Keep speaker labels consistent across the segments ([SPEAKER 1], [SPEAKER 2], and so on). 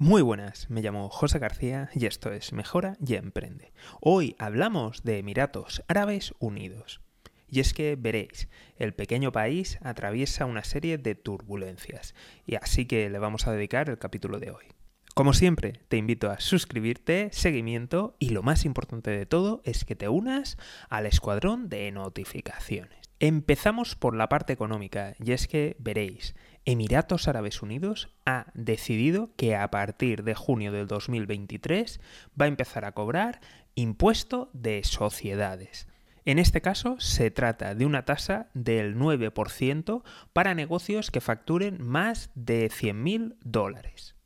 [SPEAKER 1] Muy buenas, me llamo José García y esto es Mejora y Emprende. Hoy hablamos de Emiratos Árabes Unidos. Y es que veréis, el pequeño país atraviesa una serie de turbulencias, y así que le vamos a dedicar el capítulo de hoy. Como siempre, te invito a suscribirte, seguimiento y lo más importante de todo es que te unas al escuadrón de notificaciones. Empezamos por la parte económica y es que veréis, Emiratos Árabes Unidos ha decidido que a partir de junio del 2023 va a empezar a cobrar impuesto de sociedades. En este caso se trata de una tasa del 9% para negocios que facturen más de 100.000 dólares.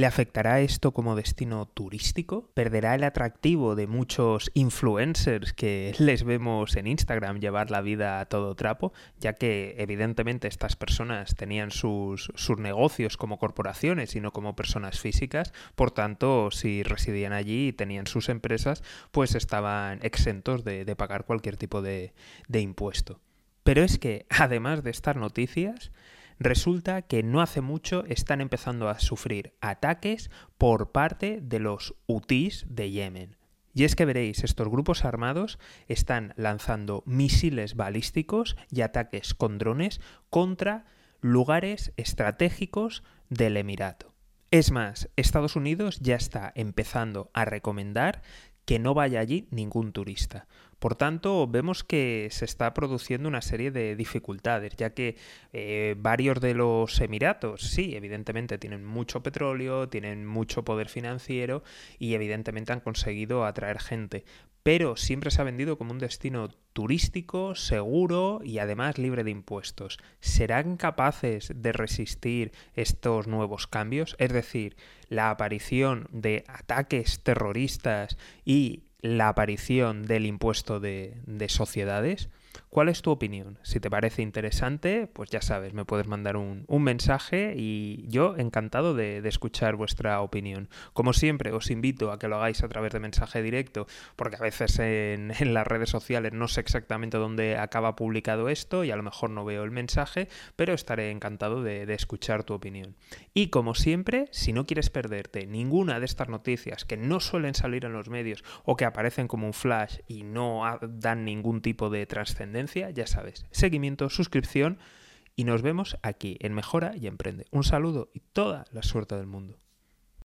[SPEAKER 1] ¿Le afectará esto como destino turístico? ¿Perderá el atractivo de muchos influencers que les vemos en Instagram llevar la vida a todo trapo? Ya que evidentemente estas personas tenían sus, sus negocios como corporaciones y no como personas físicas, por tanto, si residían allí y tenían sus empresas, pues estaban exentos de, de pagar cualquier tipo de, de impuesto. Pero es que, además de estas noticias, resulta que no hace mucho están empezando a sufrir ataques por parte de los UTIs de Yemen. Y es que veréis, estos grupos armados están lanzando misiles balísticos y ataques con drones contra lugares estratégicos del Emirato. Es más, Estados Unidos ya está empezando a recomendar que no vaya allí ningún turista. Por tanto, vemos que se está produciendo una serie de dificultades, ya que eh, varios de los Emiratos, sí, evidentemente tienen mucho petróleo, tienen mucho poder financiero y evidentemente han conseguido atraer gente, pero siempre se ha vendido como un destino turístico, seguro y además libre de impuestos. ¿Serán capaces de resistir estos nuevos cambios? Es decir, la aparición de ataques terroristas y la aparición del impuesto de, de, sociedades. ¿Cuál es tu opinión? Si te parece interesante, pues ya sabes, me puedes mandar un, un mensaje y yo encantado de, de, escuchar vuestra opinión. Como siempre, os invito a que lo hagáis a través de mensaje directo, porque a veces en, en las redes sociales no sé exactamente dónde acaba publicado esto y a lo mejor no veo el mensaje, pero estaré encantado de, de escuchar tu opinión. Y como siempre, si no quieres perderte ninguna de estas noticias que no suelen salir en los medios o que aparecen como un flash y no dan ningún tipo de trascendencia, ya sabes, seguimiento, suscripción y nos vemos aquí en Mejora y Emprende. Un saludo y toda la suerte del mundo.